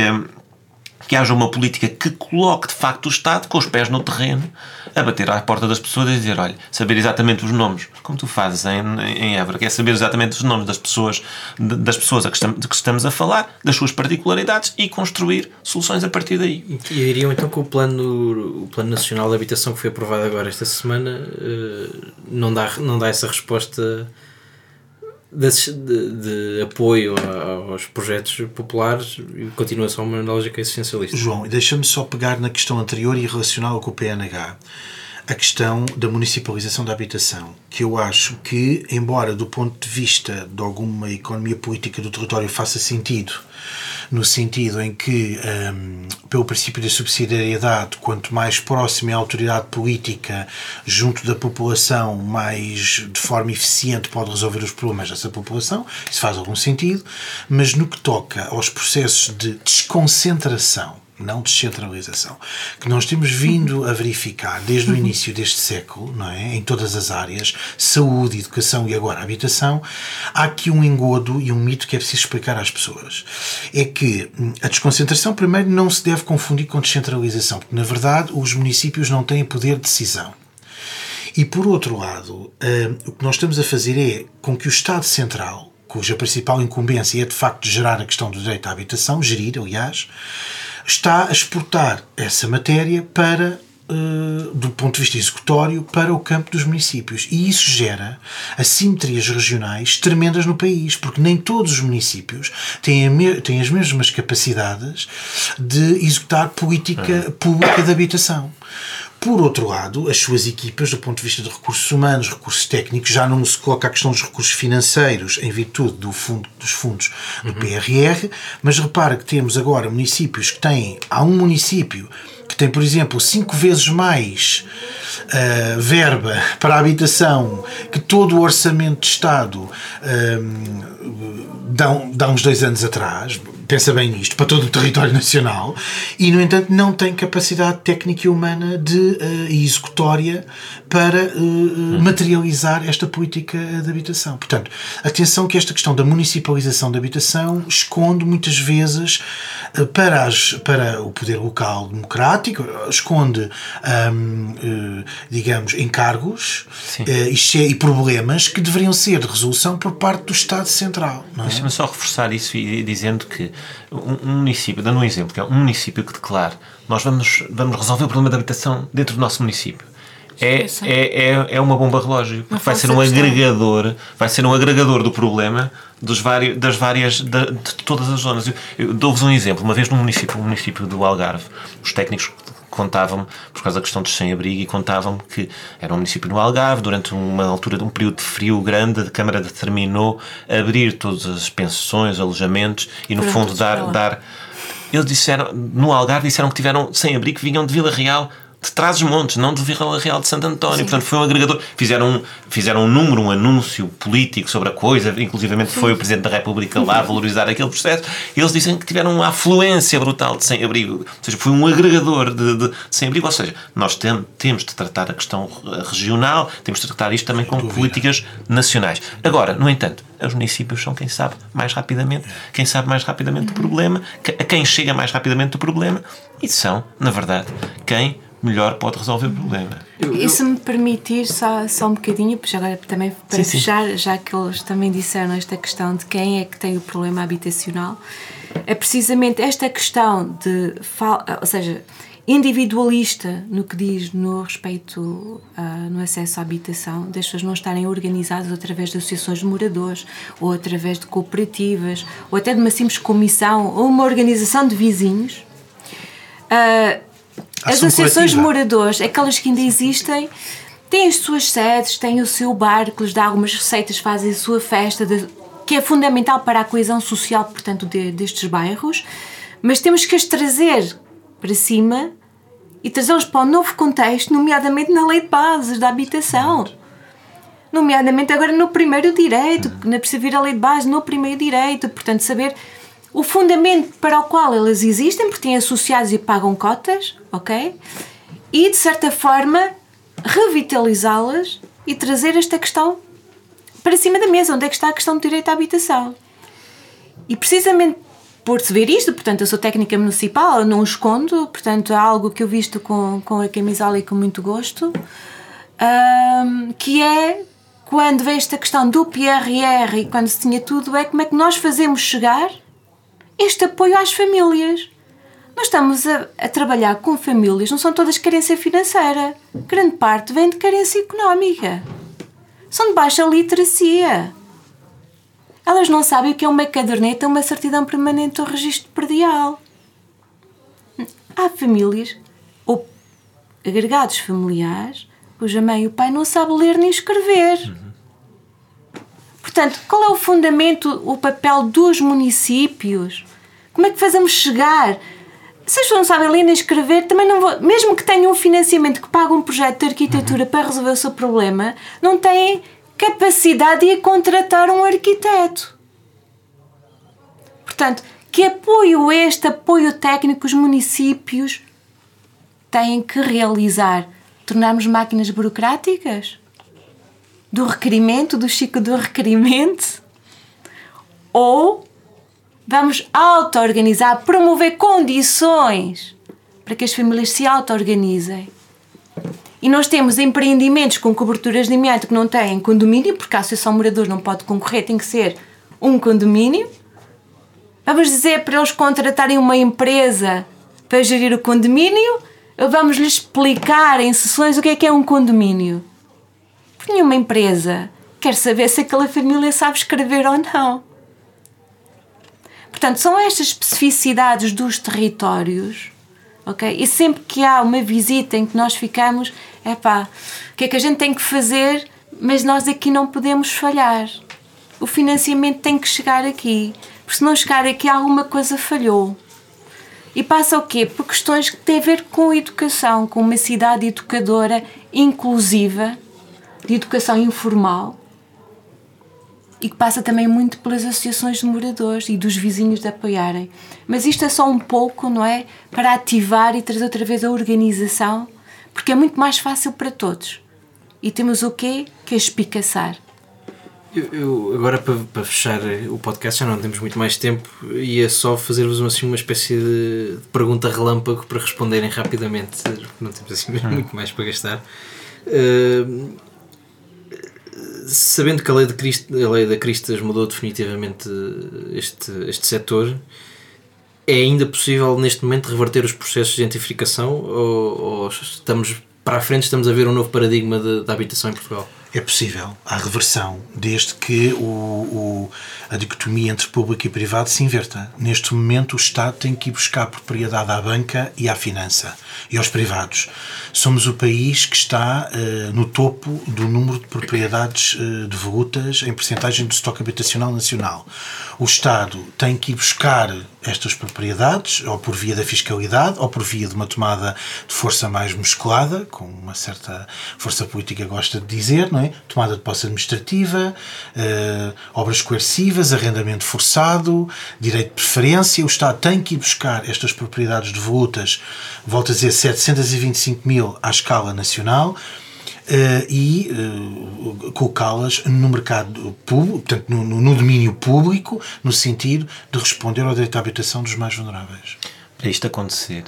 que haja uma política que coloque de facto o Estado com os pés no terreno, a bater à porta das pessoas e dizer: olha, saber exatamente os nomes, como tu fazes em, em Évora, que é saber exatamente os nomes das pessoas, das pessoas a que estamos, de que estamos a falar, das suas particularidades e construir soluções a partir daí. E diriam então que o plano, o plano Nacional de Habitação que foi aprovado agora esta semana eh, não dá, não dá essa resposta de, de, apoio aos projetos populares e continua só uma lógica existencialista. João, deixa-me só pegar na questão anterior e relacioná-la com o PNH. A questão da municipalização da habitação, que eu acho que, embora do ponto de vista de alguma economia política do território faça sentido, no sentido em que, um, pelo princípio da subsidiariedade, quanto mais próxima é a autoridade política junto da população, mais de forma eficiente pode resolver os problemas dessa população, isso faz algum sentido, mas no que toca aos processos de desconcentração não descentralização, que nós temos vindo a verificar desde o uhum. início deste século, não é? em todas as áreas, saúde, educação e agora habitação, há aqui um engodo e um mito que é preciso explicar às pessoas. É que hum, a desconcentração, primeiro, não se deve confundir com descentralização, porque, na verdade, os municípios não têm poder de decisão. E, por outro lado, hum, o que nós estamos a fazer é com que o Estado Central, cuja principal incumbência é, de facto, gerar a questão do direito à habitação, gerir, aliás, está a exportar essa matéria para Uh, do ponto de vista executório para o campo dos municípios. E isso gera assimetrias regionais tremendas no país, porque nem todos os municípios têm, têm as mesmas capacidades de executar política pública de habitação. Por outro lado, as suas equipas, do ponto de vista de recursos humanos, recursos técnicos, já não se coloca a questão dos recursos financeiros em virtude do fundo, dos fundos do uhum. PRR, mas repara que temos agora municípios que têm, há um município que tem, por exemplo, cinco vezes mais uh, verba para a habitação que todo o orçamento de Estado uh, dá, dá uns dois anos atrás, pensa bem nisto, para todo o território nacional, e, no entanto, não tem capacidade técnica e humana de uh, executória para uh, materializar esta política de habitação. Portanto, atenção que esta questão da municipalização da habitação esconde muitas vezes uh, para, as, para o poder local democrático, esconde, um, digamos, encargos e, e problemas que deveriam ser de resolução por parte do Estado Central. É? Deixa-me só reforçar isso e dizendo que um, um município, dando um exemplo, que é um município que declara nós vamos, vamos resolver o problema da habitação dentro do nosso município. É, é, é, é uma bomba relógio, porque vai ser um agregador, vai ser um agregador do problema dos vários, das várias, de, de todas as zonas. Eu, eu dou-vos um exemplo. Uma vez no município, no município do Algarve, os técnicos contavam por causa da questão dos sem-abrigo, e contavam que era um município no Algarve, durante uma altura de um período de frio grande, a Câmara determinou abrir todas as pensões, alojamentos e, no fundo, dar, dar. Eles disseram, no Algarve, disseram que tiveram sem-abrigo, vinham de Vila Real de Trás-os-Montes, não de Vila Real de Santo António. Sim. Portanto, foi um agregador. Fizeram um, fizeram um número, um anúncio político sobre a coisa, inclusivamente foi o Presidente da República lá valorizar aquele processo. Eles dizem que tiveram uma afluência brutal de sem-abrigo. Ou seja, foi um agregador de, de, de sem-abrigo. Ou seja, nós tem, temos de tratar a questão regional, temos de tratar isto também com políticas nacionais. Agora, no entanto, os municípios são quem sabe mais rapidamente, quem sabe mais rapidamente do problema, a quem chega mais rapidamente do problema, e são, na verdade, quem melhor pode resolver o problema. E se me permitir só, só um bocadinho, pois agora também para sim, fechar, sim. já que eles também disseram esta questão de quem é que tem o problema habitacional, é precisamente esta questão de, ou seja, individualista no que diz no respeito uh, no acesso à habitação, das pessoas não estarem organizadas através de associações de moradores, ou através de cooperativas, ou até de uma simples comissão, ou uma organização de vizinhos. Uh, as associações de moradores, aquelas que ainda existem, têm as suas sedes, têm o seu bar, que lhes dá algumas receitas, fazem a sua festa, de, que é fundamental para a coesão social, portanto, de, destes bairros, mas temos que as trazer para cima e trazê-los para um novo contexto, nomeadamente na lei de bases da habitação. Nomeadamente agora no primeiro direito, na perceber a lei de base no primeiro direito, portanto, saber o fundamento para o qual elas existem, porque têm associados e pagam cotas, ok? E de certa forma revitalizá-las e trazer esta questão para cima da mesa, onde é que está a questão do direito à habitação. E precisamente por se ver isto, portanto, eu sou técnica municipal, não escondo, portanto, é algo que eu visto com, com a camisola e com muito gosto, um, que é quando vem esta questão do PRR e quando se tinha tudo, é como é que nós fazemos chegar este apoio às famílias. Nós estamos a, a trabalhar com famílias, não são todas carência financeira, grande parte vem de carência económica, são de baixa literacia elas não sabem o que é uma caderneta, uma certidão permanente ou registro predial. Há famílias ou agregados familiares cuja mãe e o pai não sabem ler nem escrever. Portanto, qual é o fundamento, o papel dos municípios? Como é que fazemos chegar? Se as pessoas não sabem ler nem escrever, também não vou, mesmo que tenham um financiamento que pague um projeto de arquitetura para resolver o seu problema, não têm capacidade de contratar um arquiteto. Portanto, que apoio este, apoio técnico, os municípios têm que realizar? Tornarmos máquinas burocráticas? Do requerimento, do chico do requerimento? Ou vamos auto-organizar, promover condições para que as famílias se auto-organizem e nós temos empreendimentos com coberturas de amianto que não têm condomínio, porque a associação morador não pode concorrer, tem que ser um condomínio. Vamos dizer para eles contratarem uma empresa para gerir o condomínio, ou vamos lhes explicar em sessões o que é que é um condomínio. Nenhuma empresa quer saber se aquela família sabe escrever ou não. Portanto, são estas especificidades dos territórios ok? E sempre que há uma visita em que nós ficamos, é pá, o que é que a gente tem que fazer, mas nós aqui não podemos falhar. O financiamento tem que chegar aqui, porque se não chegar aqui alguma coisa falhou. E passa o quê? Por questões que têm a ver com educação, com uma cidade educadora inclusiva, de educação informal, e que passa também muito pelas associações de moradores e dos vizinhos de apoiarem. Mas isto é só um pouco, não é? Para ativar e trazer outra vez a organização, porque é muito mais fácil para todos. E temos o quê? Que é espicaçar. Eu, eu, agora para, para fechar o podcast já não temos muito mais tempo ia só fazer-vos assim, uma espécie de pergunta relâmpago para responderem rapidamente não temos assim muito mais para gastar uh, sabendo que a lei, de a lei da Cristas mudou definitivamente este, este setor, é ainda possível neste momento reverter os processos de gentrificação ou, ou estamos para a frente estamos a ver um novo paradigma da habitação em Portugal? É possível. Há reversão, desde que o, o, a dicotomia entre público e privado se inverta. Neste momento, o Estado tem que ir buscar propriedade à banca e à finança e aos privados. Somos o país que está uh, no topo do número de propriedades uh, devolutas em percentagem do estoque habitacional nacional. O Estado tem que ir buscar estas propriedades, ou por via da fiscalidade, ou por via de uma tomada de força mais musculada, como uma certa força política gosta de dizer, não é? Tomada de posse administrativa, uh, obras coercivas, arrendamento forçado, direito de preferência. O Estado tem que ir buscar estas propriedades devolutas, volto a dizer, 725 mil à escala nacional, e uh, colocá-las no mercado público, portanto, no, no, domínio público, no sentido de responder ao direito à habitação dos mais vulneráveis. Para isto acontecer,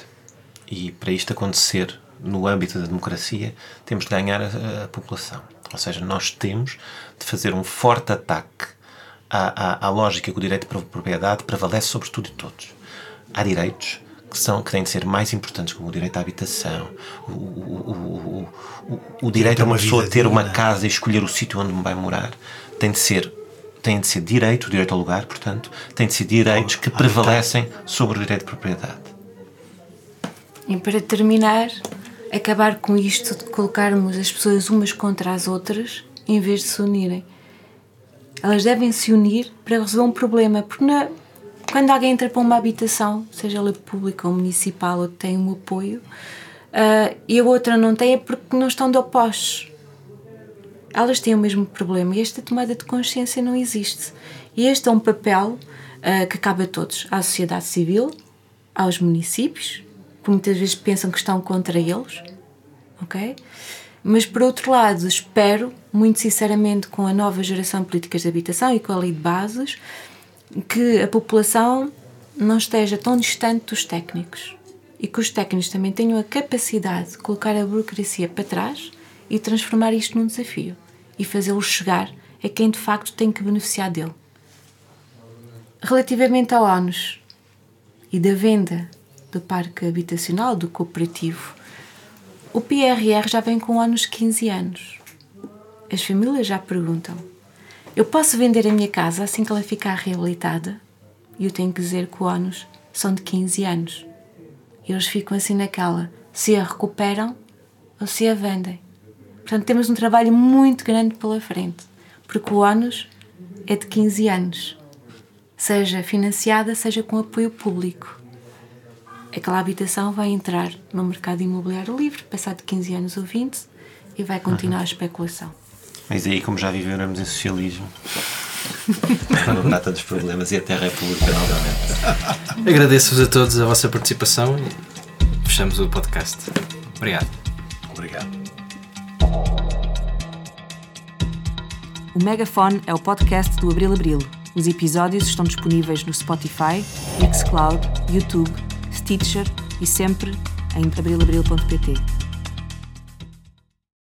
e para isto acontecer no âmbito da democracia, temos de ganhar a, a população. Ou seja, nós temos de fazer um forte ataque à, à, à lógica que o direito de propriedade prevalece sobre tudo e todos. Há direitos que, são, que têm de ser mais importantes, como o direito à habitação, o, o, o, o direito a uma pessoa ter uma casa e escolher o sítio onde vai morar, tem de ser tem de ser direito, o direito ao lugar, portanto, tem de ser direitos que prevalecem sobre o direito de propriedade. E para terminar, acabar com isto de colocarmos as pessoas umas contra as outras em vez de se unirem. Elas devem se unir para resolver um problema, porque na, quando alguém entra para uma habitação, seja ela pública ou municipal, ou tem um apoio, uh, e a outra não tem, é porque não estão de opostos. Elas têm o mesmo problema e esta tomada de consciência não existe. E este é um papel uh, que cabe a todos, à sociedade civil, aos municípios, que muitas vezes pensam que estão contra eles, ok? Mas por outro lado, espero, muito sinceramente, com a nova geração de políticas de habitação e com a lei de bases, que a população não esteja tão distante dos técnicos e que os técnicos também tenham a capacidade de colocar a burocracia para trás e transformar isto num desafio e fazê-lo chegar a quem de facto tem que beneficiar dele. Relativamente ao ONUS e da venda do parque habitacional, do cooperativo, o PRR já vem com ONUS 15 anos. As famílias já perguntam: eu posso vender a minha casa assim que ela ficar reabilitada? E eu tenho que dizer que o ONUS são de 15 anos. E eles ficam assim naquela: se a recuperam ou se a vendem. Portanto, temos um trabalho muito grande pela frente, porque o ONUS é de 15 anos, seja financiada, seja com apoio público. Aquela habitação vai entrar no mercado imobiliário livre, passado 15 anos ou 20, e vai continuar a especulação. Mas aí, como já vivemos em socialismo, não há tantos problemas e a terra é pública novamente. Agradeço-vos a todos a vossa participação e fechamos o podcast. Obrigado. Obrigado. O Megafone é o podcast do Abril Abril. Os episódios estão disponíveis no Spotify, Mixcloud, YouTube, Stitcher e sempre em abrilabril.pt.